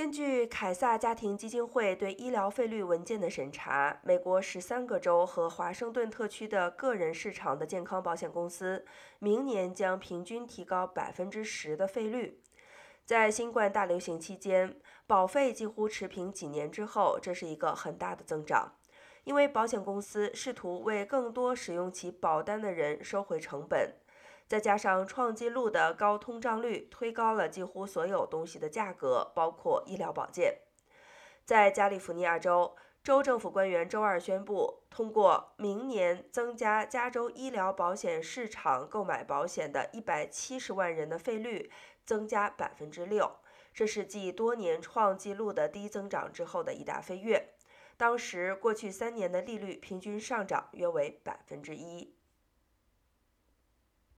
根据凯撒家庭基金会对医疗费率文件的审查，美国十三个州和华盛顿特区的个人市场的健康保险公司明年将平均提高百分之十的费率。在新冠大流行期间，保费几乎持平几年之后，这是一个很大的增长，因为保险公司试图为更多使用其保单的人收回成本。再加上创纪录的高通胀率，推高了几乎所有东西的价格，包括医疗保健。在加利福尼亚州，州政府官员周二宣布，通过明年增加加州医疗保险市场购买保险的一百七十万人的费率增加百分之六，这是继多年创纪录的低增长之后的一大飞跃。当时，过去三年的利率平均上涨约为百分之一。